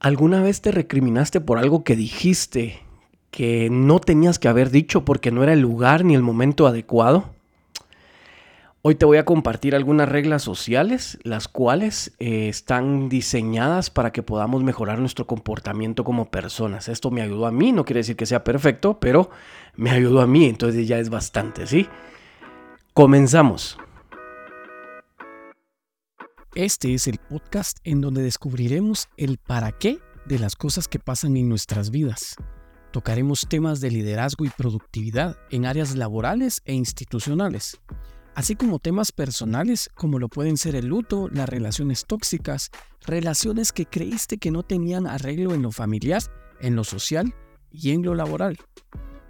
¿Alguna vez te recriminaste por algo que dijiste que no tenías que haber dicho porque no era el lugar ni el momento adecuado? Hoy te voy a compartir algunas reglas sociales, las cuales eh, están diseñadas para que podamos mejorar nuestro comportamiento como personas. Esto me ayudó a mí, no quiere decir que sea perfecto, pero me ayudó a mí, entonces ya es bastante, ¿sí? Comenzamos. Este es el podcast en donde descubriremos el para qué de las cosas que pasan en nuestras vidas. Tocaremos temas de liderazgo y productividad en áreas laborales e institucionales, así como temas personales como lo pueden ser el luto, las relaciones tóxicas, relaciones que creíste que no tenían arreglo en lo familiar, en lo social y en lo laboral.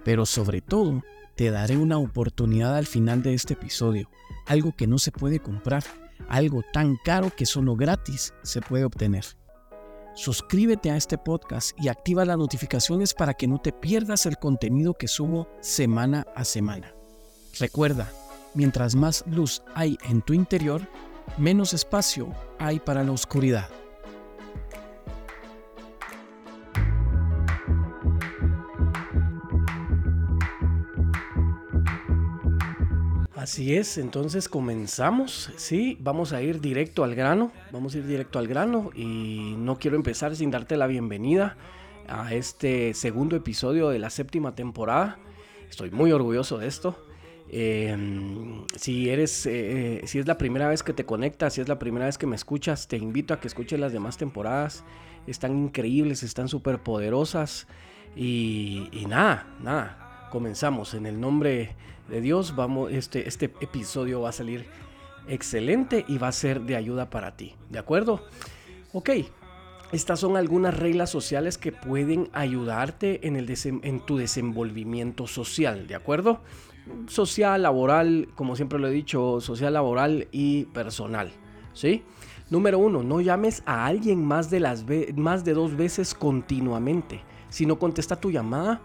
Pero sobre todo, te daré una oportunidad al final de este episodio, algo que no se puede comprar algo tan caro que solo gratis se puede obtener. Suscríbete a este podcast y activa las notificaciones para que no te pierdas el contenido que subo semana a semana. Recuerda, mientras más luz hay en tu interior, menos espacio hay para la oscuridad. Así es, entonces comenzamos, sí, vamos a ir directo al grano, vamos a ir directo al grano y no quiero empezar sin darte la bienvenida a este segundo episodio de la séptima temporada. Estoy muy orgulloso de esto. Em, si eres, eh, si es la primera vez que te conectas, si es la primera vez que me escuchas, te invito a que escuches las demás temporadas. Están increíbles, están súper poderosas y, y nada, nada. Comenzamos en el nombre de Dios, vamos, este, este episodio va a salir excelente y va a ser de ayuda para ti. ¿De acuerdo? Ok, estas son algunas reglas sociales que pueden ayudarte en, el en tu desenvolvimiento social, ¿de acuerdo? Social, laboral, como siempre lo he dicho, social, laboral y personal, ¿sí? Número uno, no llames a alguien más de, las más de dos veces continuamente. Si no contesta tu llamada,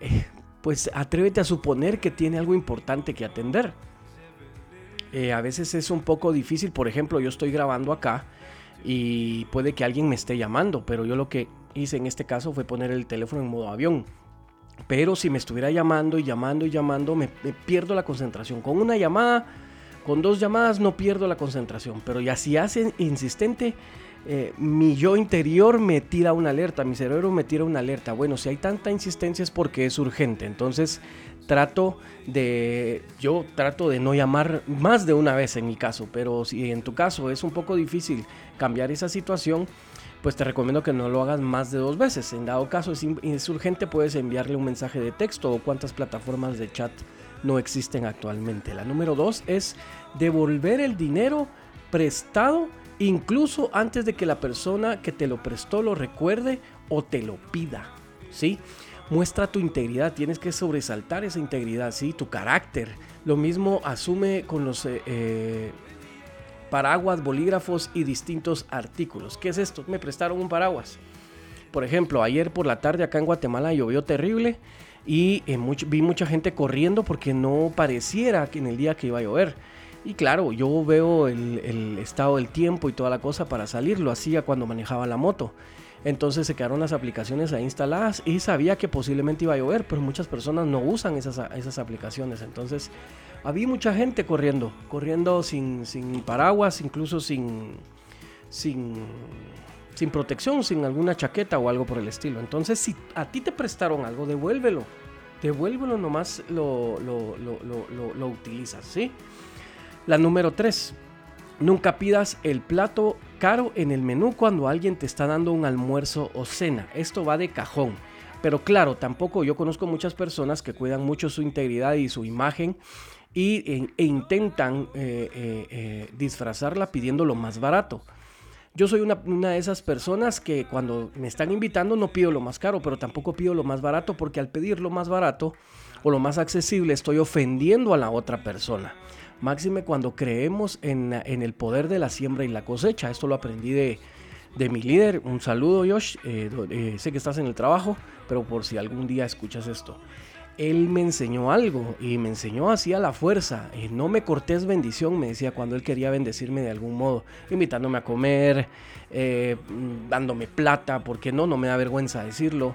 eh, pues atrévete a suponer que tiene algo importante que atender. Eh, a veces es un poco difícil, por ejemplo, yo estoy grabando acá y puede que alguien me esté llamando, pero yo lo que hice en este caso fue poner el teléfono en modo avión. Pero si me estuviera llamando y llamando y llamando, me, me pierdo la concentración. Con una llamada, con dos llamadas no pierdo la concentración, pero ya si hace insistente, eh, mi yo interior me tira una alerta, mi cerebro me tira una alerta. Bueno, si hay tanta insistencia es porque es urgente. Entonces trato de, yo trato de no llamar más de una vez en mi caso, pero si en tu caso es un poco difícil cambiar esa situación, pues te recomiendo que no lo hagas más de dos veces. En dado caso es, es urgente, puedes enviarle un mensaje de texto o cuántas plataformas de chat no existen actualmente. La número dos es devolver el dinero prestado incluso antes de que la persona que te lo prestó lo recuerde o te lo pida, ¿sí? Muestra tu integridad, tienes que sobresaltar esa integridad, ¿sí? Tu carácter. Lo mismo asume con los eh, eh, paraguas, bolígrafos y distintos artículos. ¿Qué es esto? Me prestaron un paraguas. Por ejemplo, ayer por la tarde acá en Guatemala llovió terrible y eh, vi mucha gente corriendo porque no pareciera que en el día que iba a llover. Y claro, yo veo el, estado del tiempo y toda la cosa para salir, lo hacía cuando manejaba la moto. Entonces se quedaron las aplicaciones ahí instaladas y sabía que posiblemente iba a llover, pero muchas personas no usan esas, esas aplicaciones. Entonces había mucha gente corriendo, corriendo sin, sin paraguas, incluso sin, sin, sin protección, sin alguna chaqueta o algo por el estilo. Entonces si a ti te prestaron algo, devuélvelo. Devuélvelo nomás lo, lo, lo, lo utilizas, ¿sí? La número 3. Nunca pidas el plato caro en el menú cuando alguien te está dando un almuerzo o cena. Esto va de cajón. Pero claro, tampoco yo conozco muchas personas que cuidan mucho su integridad y su imagen y, e, e intentan eh, eh, eh, disfrazarla pidiendo lo más barato. Yo soy una, una, de esas personas que cuando me están invitando no pido lo más caro, pero tampoco pido lo más barato porque al pedir lo más barato o lo más accesible estoy ofendiendo a la otra persona. Máxime cuando creemos en, el poder de la siembra y la cosecha. Esto lo aprendí de, mi líder. Un saludo, Josh. Eh, eh, sé que estás en el trabajo, pero por si algún día escuchas esto. él me enseñó algo y me enseñó así a la fuerza. Y no me cortés bendición, me decía cuando él quería bendecirme de algún modo, invitándome a comer, eh, dándome plata, porque no, no me da vergüenza decirlo.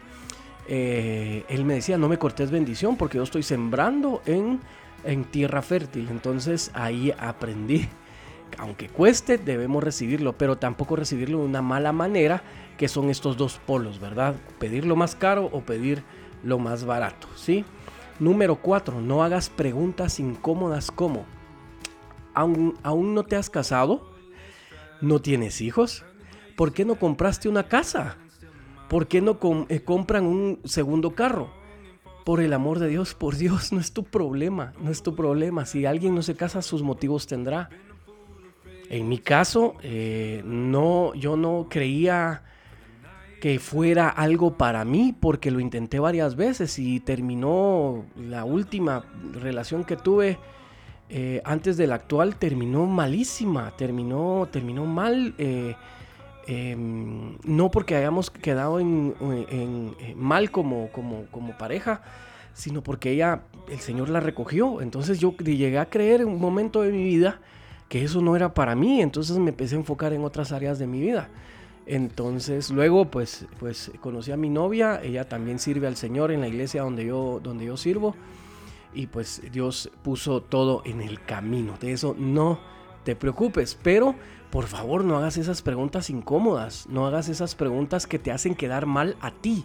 Eh, él me decía, no me cortés bendición porque yo estoy sembrando en, en tierra fértil. Entonces ahí aprendí. Aunque cueste, debemos recibirlo, pero tampoco recibirlo de una mala manera, que son estos dos polos, ¿verdad? Pedir lo más caro o pedir lo más barato, ¿sí? Número 4, no hagas preguntas incómodas como, ¿aún, ¿aún no te has casado? ¿No tienes hijos? ¿Por qué no compraste una casa? ¿Por qué no eh, compran un segundo carro? Por el amor de Dios, por Dios, no es tu problema, no es tu problema. Si alguien no se casa, sus motivos tendrá. En mi caso, eh, no, yo no creía que fuera algo para mí porque lo intenté varias veces y terminó la última relación que tuve eh, antes de la actual terminó malísima, terminó, terminó mal. Eh, em, no porque hayamos quedado en, mal como pareja, sino porque ella, el Señor la recogió. Entonces yo llegué a creer en un momento de mi vida que eso no era para mí, entonces me empecé a enfocar en otras áreas de mi vida. Entonces, luego, pues, pues conocí a mi novia, ella también sirve al Señor en la iglesia donde yo, donde yo sirvo. Y pues Dios puso todo en el camino. De eso no te preocupes. Pero, por favor, no hagas esas preguntas incómodas. No hagas esas preguntas que te hacen quedar mal a ti.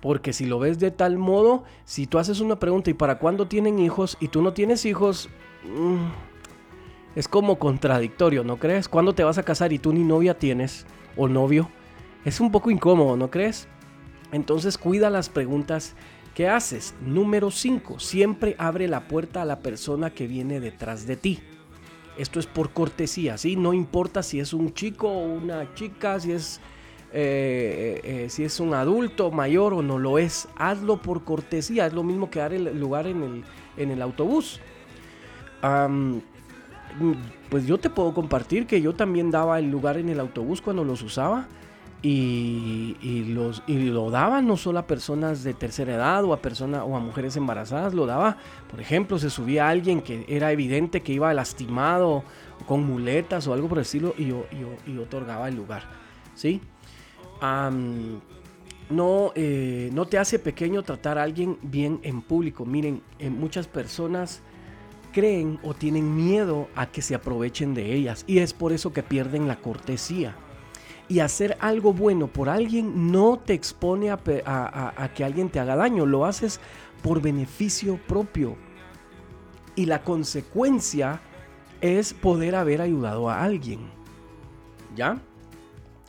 Porque si lo ves de tal modo, si tú haces una pregunta y para cuándo tienen hijos y tú no tienes hijos... Mm, es como contradictorio, ¿no crees? ¿Cuándo te vas a casar y tú ni novia tienes o novio? Es un poco incómodo, ¿no crees? Entonces cuida las preguntas que haces. Número 5. Siempre abre la puerta a la persona que viene detrás de ti. Esto es por cortesía, ¿sí? No importa si es un chico o una chica, si es, eh, eh, si es un adulto mayor o no lo es. Hazlo por cortesía. Es lo mismo que dar el lugar en el, en el autobús pues yo te puedo compartir que yo también daba el lugar en el autobús cuando los usaba. Y, los, y lo daba no solo a personas de tercera edad o a personas o a mujeres embarazadas, lo daba, por ejemplo, se subía alguien que era evidente que iba lastimado con muletas o algo por el estilo y yo, otorgaba el lugar, ¿sí? no, eh, no te hace pequeño tratar a alguien bien en público. Miren, en muchas personas creen o tienen miedo a que se aprovechen de ellas y es por eso que pierden la cortesía. Y hacer algo bueno por alguien no te expone a, que alguien te haga daño, lo haces por beneficio propio. Y la consecuencia es poder haber ayudado a alguien. ¿Ya?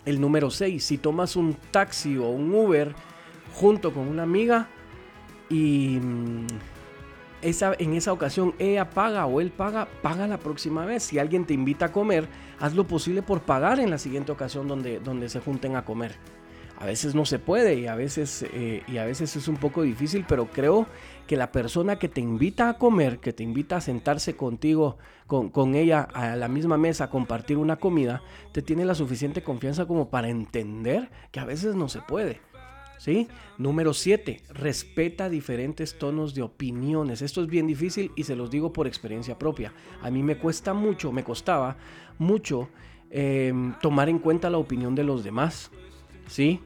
El número 6, si tomas un taxi o un Uber junto con una amiga y en esa ocasión ella paga o él paga, paga la próxima vez. Si alguien te invita a comer, haz lo posible por pagar en la siguiente ocasión donde, donde se junten a comer. A veces no se puede y a veces, eh, y a veces es un poco difícil, pero creo que la persona que te invita a comer, que te invita a sentarse contigo, con, con ella a la misma mesa a compartir una comida, te tiene la suficiente confianza como para entender que a veces no se puede. ¿Sí? Número 7. Respeta diferentes tonos de opiniones. Esto es bien difícil y se los digo por experiencia propia. A mí me cuesta mucho, me costaba mucho em, tomar en cuenta la opinión de los demás. ¿Sí?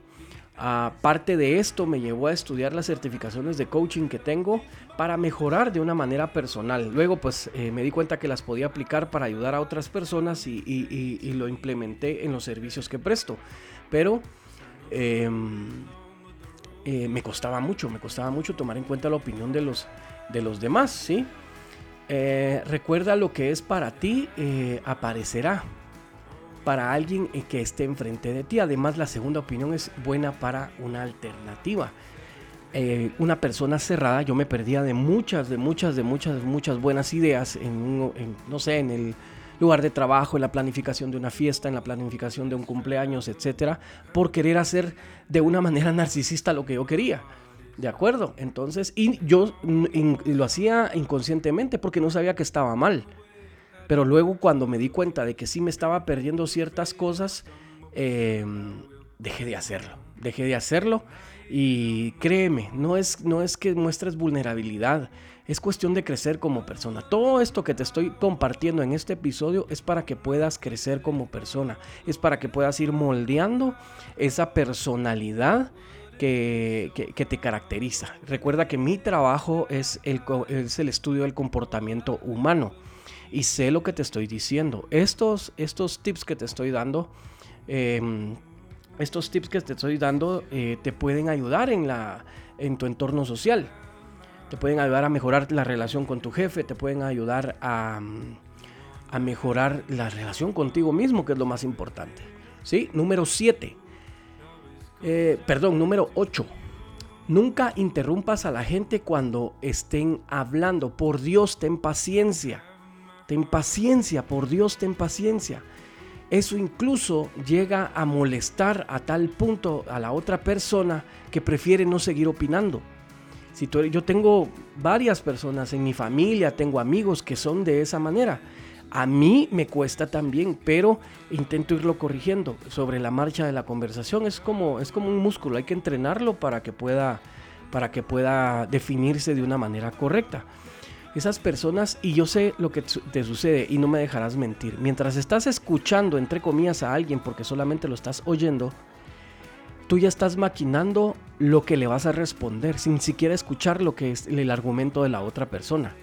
Aparte de esto, me llevó a estudiar las certificaciones de coaching que tengo para mejorar de una manera personal. Luego, pues eh, me di cuenta que las podía aplicar para ayudar a otras personas y, lo implementé en los servicios que presto. Pero em, eh, me costaba mucho, me costaba mucho tomar en cuenta la opinión de los, de los demás, ¿sí? Eh, recuerda lo que es para ti, eh, aparecerá para alguien que esté enfrente de ti. Además, la segunda opinión es buena para una alternativa. una persona cerrada, yo me perdía de muchas, de muchas, de muchas, muchas buenas ideas en no sé, en el lugar de trabajo, en la planificación de una fiesta, en la planificación de un cumpleaños, etcétera, por querer hacer de una manera narcisista lo que yo quería. ¿De acuerdo? Entonces, y yo lo hacía inconscientemente porque no sabía que estaba mal. Pero luego cuando me di cuenta de que sí me estaba perdiendo ciertas cosas, em, dejé de hacerlo. Dejé de hacerlo Y créeme, no es, no es que muestres vulnerabilidad, es cuestión de crecer como persona. Todo esto que te estoy compartiendo en este episodio es para que puedas crecer como persona, es para que puedas ir moldeando esa personalidad que, te caracteriza. Recuerda que mi trabajo es el, es el estudio del comportamiento humano y sé lo que te estoy diciendo. Estos, estos tips que te estoy dando, em, estos tips que te estoy dando eh, te pueden ayudar en tu entorno social. Te pueden ayudar a mejorar la relación con tu jefe, te pueden ayudar a, mejorar la relación contigo mismo, que es lo más importante. ¿Sí? Número 7. Eh, perdón, número 8. Nunca interrumpas a la gente cuando estén hablando. Por Dios, ten paciencia. Ten paciencia, por Dios, ten paciencia. Eso incluso llega a molestar a tal punto a la otra persona que prefiere no seguir opinando. Si yo tengo varias personas en mi familia, tengo amigos que son de esa manera. A mí me cuesta también, pero intento irlo corrigiendo sobre la marcha de la conversación. Es como, es como un músculo, hay que entrenarlo para que pueda, para que pueda definirse de una manera correcta. Esas personas, y yo sé lo que te sucede y no me dejarás mentir, mientras estás escuchando, entre comillas, a alguien porque solamente lo estás oyendo, tú ya estás maquinando lo que le vas a responder sin siquiera escuchar lo que es el argumento de la otra persona.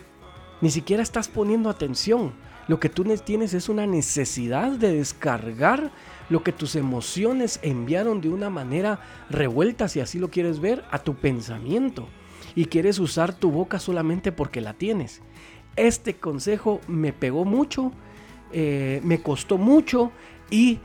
Ni siquiera estás poniendo atención. Lo que tú tienes es una necesidad de descargar lo que tus emociones enviaron de una manera revuelta, si así lo quieres ver, a tu pensamiento. Y quieres usar tu boca solamente porque la tienes. Este consejo me pegó mucho, eh, me costó mucho y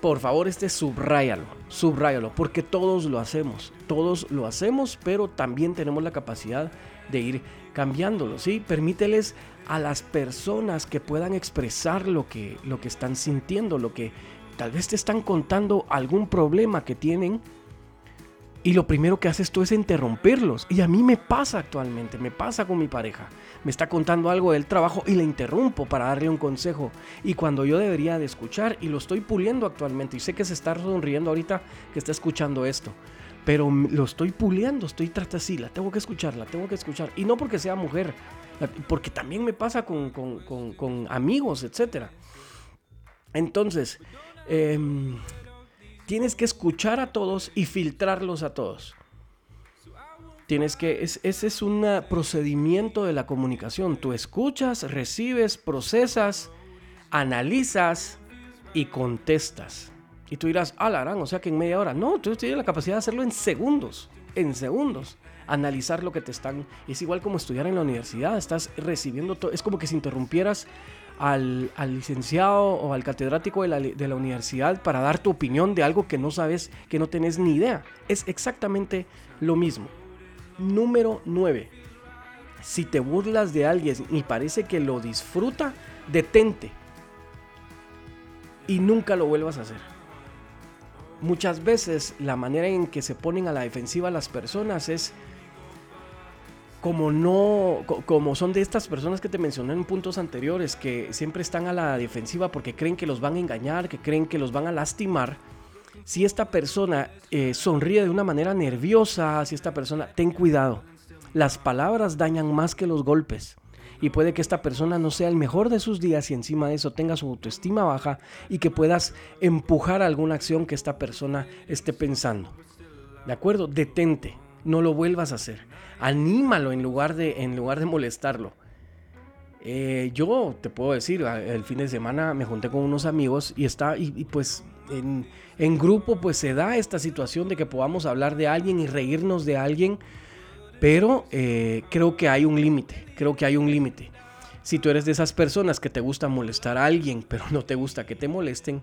por favor, este subráyalo, subráyalo, porque todos lo hacemos, todos lo hacemos, pero también tenemos la capacidad de ir cambiándolo, ¿sí? Permíteles a las personas que puedan expresar lo que, lo que están sintiendo, lo que tal vez te están contando algún problema que tienen y lo primero que haces tú es interrumpirlos. Y a mí me pasa actualmente, me pasa con mi pareja. Me está contando algo del trabajo y le interrumpo para darle un consejo. Y cuando yo debería de escuchar, y lo estoy puliendo actualmente, y sé que se está sonriendo ahorita que está escuchando esto. Pero lo estoy puliendo, estoy tratando así, la tengo que escuchar, la tengo que escuchar. Y no porque sea mujer, porque también me pasa con, con amigos, etc. Entonces, eh, tienes que escuchar a todos y filtrarlos a todos. Tienes que, ese es un procedimiento de la comunicación. Tú escuchas, recibes, procesas, analizas y contestas. Y tú dirás, ah, o sea que en media hora. No, tú tienes la capacidad de hacerlo en segundos, en segundos. Analizar lo que te están... Es igual como estudiar en la universidad, estás recibiendo todo. Es como que si interrumpieras al, licenciado o al catedrático de la, universidad para dar tu opinión de algo que no sabes, que no tenés ni idea. Es exactamente lo mismo. Número 9. Si te burlas de alguien y parece que lo disfruta, detente. Y nunca lo vuelvas a hacer. Muchas veces la manera en que se ponen a la defensiva las personas es como no, como son de estas personas que te mencioné en puntos anteriores, que siempre están a la defensiva porque creen que los van a engañar, que creen que los van a lastimar, si esta persona eh, sonríe de una manera nerviosa, si esta persona, ten cuidado, las palabras dañan más que los golpes. Y puede que esta persona no sea el mejor de sus días y encima de eso tenga su autoestima baja y que puedas empujar alguna acción que esta persona esté pensando. ¿De acuerdo? Detente, no lo vuelvas a hacer anímalo en lugar de, en lugar de molestarlo. Eh, yo te puedo decir, el fin de semana me junté con unos amigos y está, y, pues en, grupo pues se da esta situación de que podamos hablar de alguien y reírnos de alguien, pero eh, creo que hay un límite, creo que hay un límite. Si tú eres de esas personas que te gusta molestar a alguien, pero no te gusta que te molesten,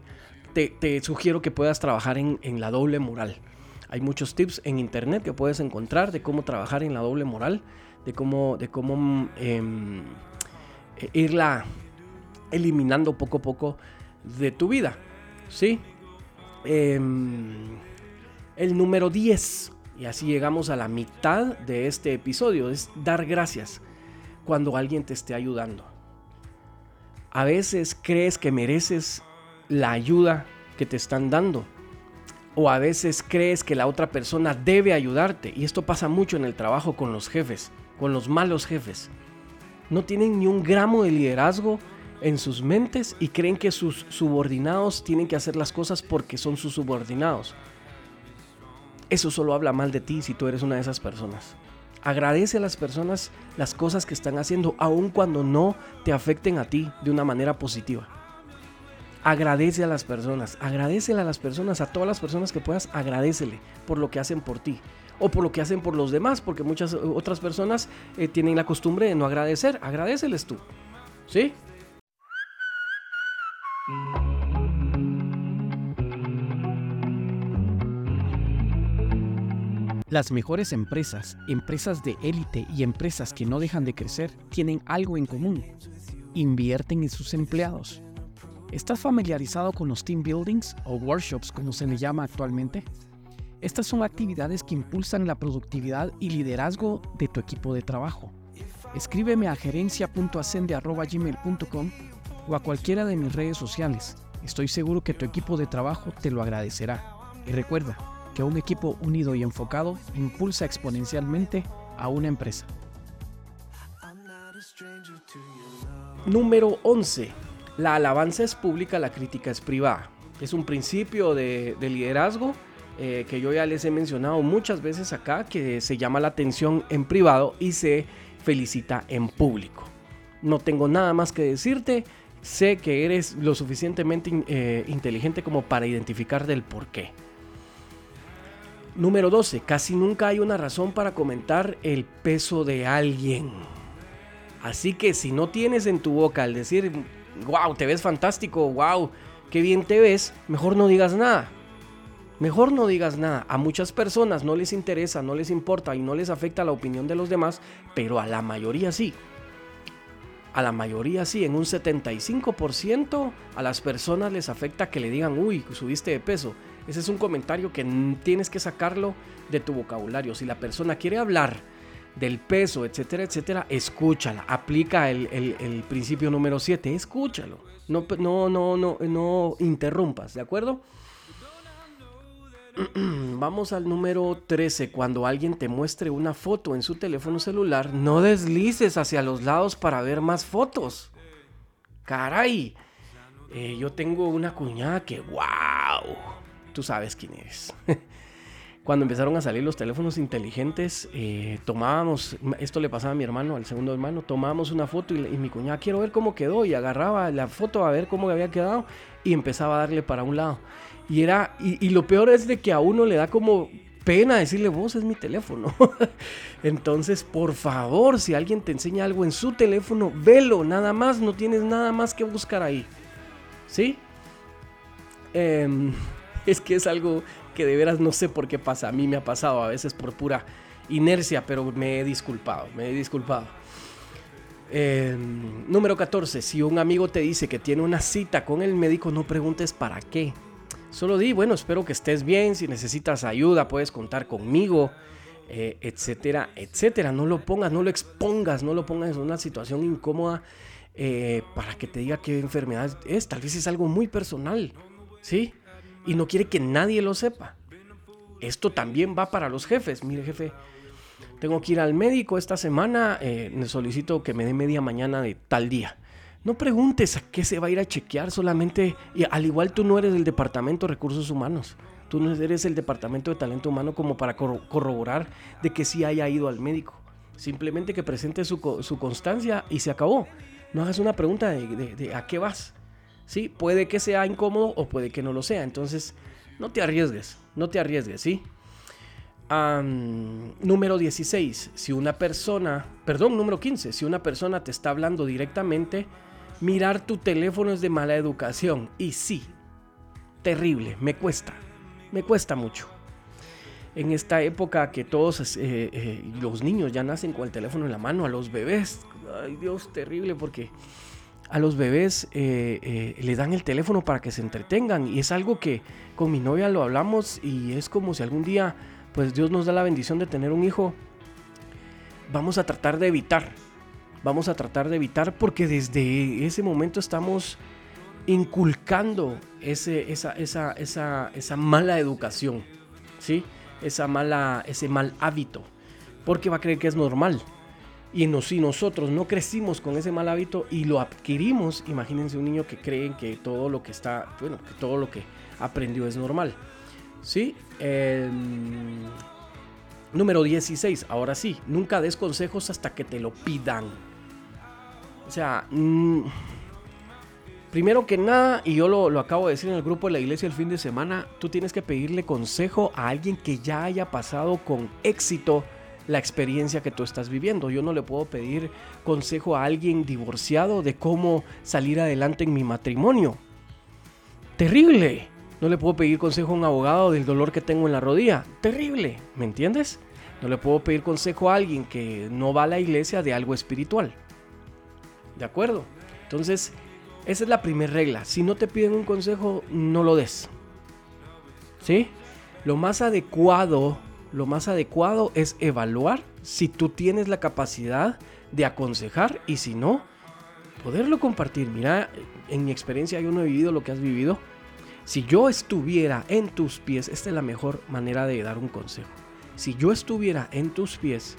te, sugiero que puedas trabajar en, en la doble moral. Hay muchos tips en internet que puedes encontrar de cómo trabajar en la doble moral, de cómo, de cómo em, e, irla eliminando poco a poco de tu vida. ¿Sí? Em, el número 10, y así llegamos a la mitad de este episodio, es dar gracias cuando alguien te esté ayudando. A veces crees que mereces la ayuda que te están dando o a veces crees que la otra persona debe ayudarte. Y esto pasa mucho en el trabajo con los jefes, con los malos jefes. No tienen ni un gramo de liderazgo en sus mentes y creen que sus subordinados tienen que hacer las cosas porque son sus subordinados. Eso solo habla mal de ti si tú eres una de esas personas. Agradece a las personas las cosas que están haciendo, aun cuando no te afecten a ti de una manera positiva. Agradece a las personas, agradecele a las personas, a todas las personas que puedas, agradecele por lo que hacen por ti o por lo que hacen por los demás, porque muchas otras personas eh, tienen la costumbre de no agradecer. Agradeceles tú, ¿sí? Las mejores empresas, empresas de élite y empresas que no dejan de crecer tienen algo en común. Invierten en sus empleados. ¿Estás familiarizado con los team buildings o workshops como se le llama actualmente? Estas son actividades que impulsan la productividad y liderazgo de tu equipo de trabajo. Escríbeme a gerencia.ascende.gmail.com o a cualquiera de mis redes sociales. Estoy seguro que tu equipo de trabajo te lo agradecerá. Y recuerda, que un equipo unido y enfocado impulsa exponencialmente a una empresa. Número 11. La alabanza es pública, la crítica es privada. Es un principio de, liderazgo eh, que yo ya les he mencionado muchas veces acá, que se llama la atención en privado y se felicita en público. No tengo nada más que decirte, sé que eres lo suficientemente eh, inteligente como para identificar del por qué. Número 12. Casi nunca hay una razón para comentar el peso de alguien. Así que si no tienes en tu boca al decir, wow, te ves fantástico, wow, qué bien te ves, mejor no digas nada. Mejor no digas nada. A muchas personas no les interesa, no les importa y no les afecta la opinión de los demás, pero a la mayoría sí. A la mayoría sí, en un 75% a las personas les afecta que le digan, uy, subiste de peso. Ese es un comentario que tienes que sacarlo de tu vocabulario. Si la persona quiere hablar del peso, etcétera, etcétera, escúchala. Aplica el, principio número 7. Escúchalo. No, no, no, no, no interrumpas, ¿de acuerdo? Vamos al número 13. Cuando alguien te muestre una foto en su teléfono celular, no deslices hacia los lados para ver más fotos. Caray. Eh, yo tengo una cuñada que, wow tú sabes quién eres. Cuando empezaron a salir los teléfonos inteligentes, eh, tomábamos, esto le pasaba a mi hermano, al segundo hermano, tomábamos una foto y, mi cuñada, quiero ver cómo quedó, y agarraba la foto a ver cómo había quedado y empezaba a darle para un lado. Y era, y, lo peor es de que a uno le da como pena decirle, vos es mi teléfono. Entonces, por favor, si alguien te enseña algo en su teléfono, velo, nada más, no tienes nada más que buscar ahí. ¿Sí? Eh, es que es algo que de veras no sé por qué pasa. A mí me ha pasado a veces por pura inercia, pero me he disculpado, me he disculpado. Em, número 14. Si un amigo te dice que tiene una cita con el médico, no preguntes para qué. Solo di, bueno, espero que estés bien. Si necesitas ayuda, puedes contar conmigo, eh, etcétera, etcétera. No lo pongas, no lo expongas, no lo pongas en una situación incómoda eh, para que te diga qué enfermedad es. Tal vez es algo muy personal, ¿sí? Y no quiere que nadie lo sepa. Esto también va para los jefes. Mire, jefe, tengo que ir al médico esta semana, eh, solicito que me dé media mañana de tal día. No preguntes a qué se va a ir a chequear solamente, y al igual tú no eres del departamento de recursos humanos, tú no eres el departamento de talento humano como para corroborar de que sí haya ido al médico. Simplemente que presente su, constancia y se acabó. No hagas una pregunta de a qué vas. ¿Sí? Puede que sea incómodo o puede que no lo sea. Entonces, no te arriesgues, no te arriesgues, ¿sí? número 16, si una persona, perdón, número 15, si una persona te está hablando directamente, mirar tu teléfono es de mala educación. Y sí, terrible, me cuesta, me cuesta mucho. En esta época que todos eh, eh, los niños ya nacen con el teléfono en la mano, a los bebés, ay Dios, terrible porque a los bebés eh, eh, le dan el teléfono para que se entretengan y es algo que con mi novia lo hablamos y es como si algún día pues Dios nos da la bendición de tener un hijo vamos a tratar de evitar vamos a tratar de evitar porque desde ese momento estamos inculcando esa, esa, esa, esa mala educación, ¿sí? Esa mala, ese mal hábito, porque va a creer que es normal. Y si nosotros no crecimos con ese mal hábito y lo adquirimos, imagínense un niño que cree que todo lo que está, bueno, que todo lo que aprendió es normal. ¿Sí? Em, número 16, ahora sí, nunca des consejos hasta que te lo pidan. O sea, mm, primero que nada, y yo lo, lo, acabo de decir en el grupo de la iglesia el fin de semana, tú tienes que pedirle consejo a alguien que ya haya pasado con éxito la experiencia que tú estás viviendo. Yo no le puedo pedir consejo a alguien divorciado de cómo salir adelante en mi matrimonio. Terrible. No le puedo pedir consejo a un abogado del dolor que tengo en la rodilla. Terrible. ¿Me entiendes? No le puedo pedir consejo a alguien que no va a la iglesia de algo espiritual. ¿De acuerdo? Entonces, esa es la primera regla. Si no te piden un consejo, no lo des. ¿Sí? Lo más adecuado, lo más adecuado es evaluar si tú tienes la capacidad de aconsejar y si no, poderlo compartir. Mira, en mi experiencia yo no he vivido lo que has vivido. Si yo estuviera en tus pies, esta es la mejor manera de dar un consejo. Si yo estuviera en tus pies,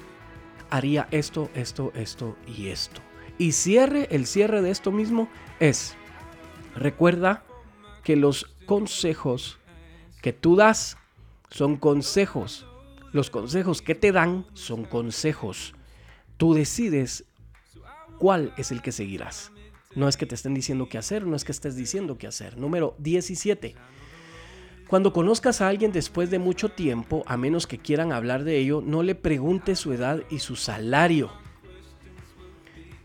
haría esto, esto, esto y esto. Y cierre, el cierre de esto mismo es, recuerda que los consejos que tú das son consejos. Los consejos que te dan son consejos. Tú decides cuál es el que seguirás. No es que te estén diciendo qué hacer, no es que estés diciendo qué hacer. Número 17. Cuando conozcas a alguien después de mucho tiempo, a menos que quieran hablar de ello, no le preguntes su edad y su salario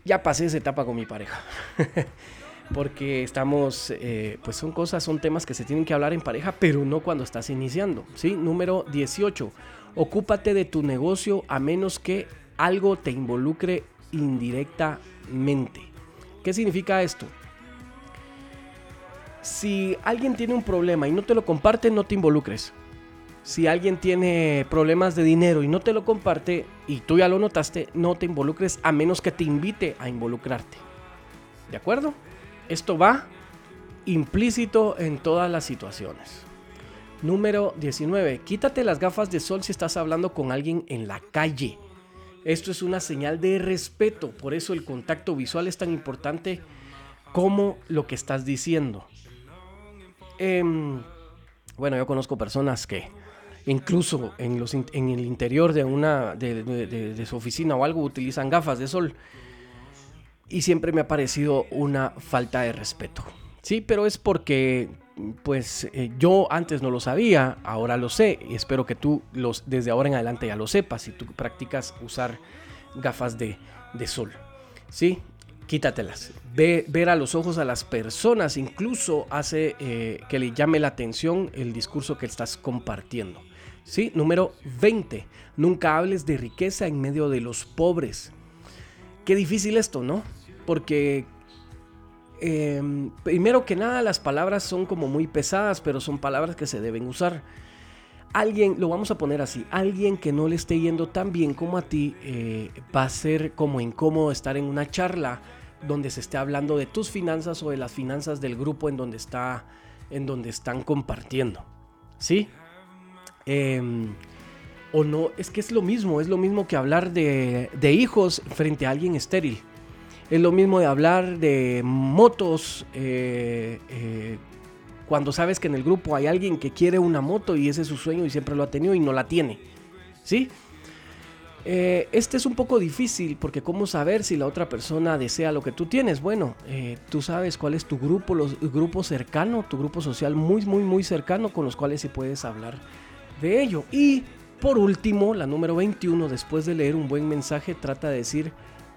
ya pasé esa etapa con mi pareja. Porque estamos, eh, pues son cosas, son temas que se tienen que hablar en pareja, pero no cuando estás iniciando. ¿sí? Número 18. Ocúpate de tu negocio a menos que algo te involucre indirectamente. ¿Qué significa esto? Si alguien tiene un problema y no te lo comparte, no te involucres si alguien tiene problemas de dinero y no te lo comparte y tú ya lo notaste, no te involucres a menos que te invite a involucrarte. ¿De acuerdo? Esto va implícito en todas las situaciones. Número 19. Quítate las gafas de sol si estás hablando con alguien en la calle. Esto es una señal de respeto, por eso el contacto visual es tan importante como lo que estás diciendo. Em, bueno, yo conozco personas que incluso en, el interior de, una, de, su oficina o algo utilizan gafas de sol. Y siempre me ha parecido una falta de respeto. Sí, pero es porque pues eh, yo antes no lo sabía, ahora lo sé y espero que tú los, desde ahora en adelante ya lo sepas si tú practicas usar gafas de, sol. ¿Sí? Quítatelas. Ve, ver a los ojos a las personas incluso hace eh, que le llame la atención el discurso que estás compartiendo. ¿Sí? Número 20. Nunca hables de riqueza en medio de los pobres. Qué difícil esto, ¿no? Porque em, primero que nada las palabras son como muy pesadas, pero son palabras que se deben usar. Alguien, lo vamos a poner así, alguien que no le esté yendo tan bien como a ti, eh, va a ser como incómodo estar en una charla donde se esté hablando de tus finanzas o de las finanzas del grupo en donde, está, en donde están compartiendo. ¿Sí? Em, o no, es que es lo mismo, es lo mismo que hablar de, hijos frente a alguien estéril. Es lo mismo de hablar de motos eh, eh, cuando sabes que en el grupo hay alguien que quiere una moto y ese es su sueño y siempre lo ha tenido y no la tiene. ¿Sí? Eh, este es un poco difícil porque cómo saber si la otra persona desea lo que tú tienes. Bueno, tú sabes cuál es tu grupo, los, grupo cercano, tu grupo social muy, muy, muy cercano con los cuales sí puedes hablar de ello. Y por último, la número 21, después de leer un buen mensaje, trata de decir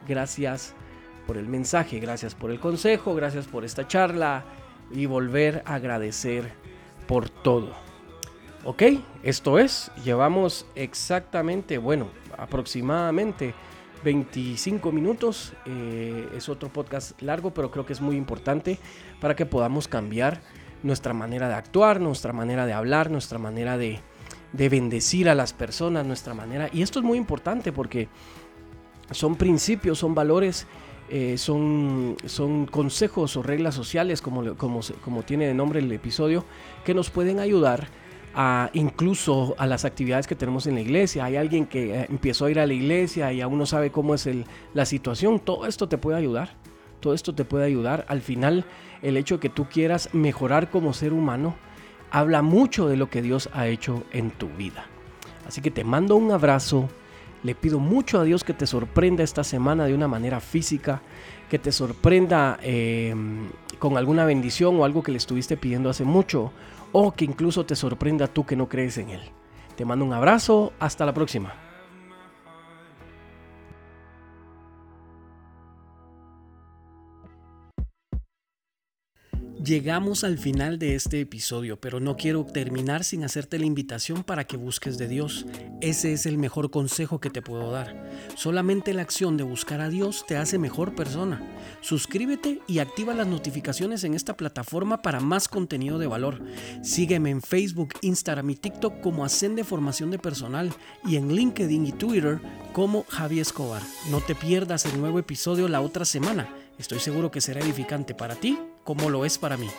gracias por el mensaje, gracias por el consejo, gracias por esta charla y volver a agradecer por todo. Ok, esto es, llevamos exactamente, bueno, aproximadamente 25 minutos. Eh, es otro podcast largo, pero creo que es muy importante para que podamos cambiar nuestra manera de actuar, nuestra manera de hablar, nuestra manera de, de bendecir a las personas, nuestra manera. Y esto es muy importante porque son principios, son valores eh, son, son consejos o reglas sociales, como, como, como tiene de nombre el episodio, que nos pueden ayudar a, incluso a las actividades que tenemos en la iglesia. Hay alguien que eh, empezó a ir a la iglesia y aún no sabe cómo es el, la situación. Todo esto te puede ayudar. Todo esto te puede ayudar. Al final, el hecho de que tú quieras mejorar como ser humano habla mucho de lo que Dios ha hecho en tu vida. Así que te mando un abrazo le pido mucho a Dios que te sorprenda esta semana de una manera física, que te sorprenda em, con alguna bendición o algo que le estuviste pidiendo hace mucho, o que incluso te sorprenda tú que no crees en Él. Te mando un abrazo, hasta la próxima. Llegamos al final de este episodio, pero no quiero terminar sin hacerte la invitación para que busques de Dios. Ese es el mejor consejo que te puedo dar. Solamente la acción de buscar a Dios te hace mejor persona. Suscríbete y activa las notificaciones en esta plataforma para más contenido de valor. Sígueme en Facebook, Instagram y TikTok como Ascende Formación de Personal y en LinkedIn y Twitter como Javi Escobar. No te pierdas el nuevo episodio la otra semana. Estoy seguro que será edificante para ti como lo es para mí.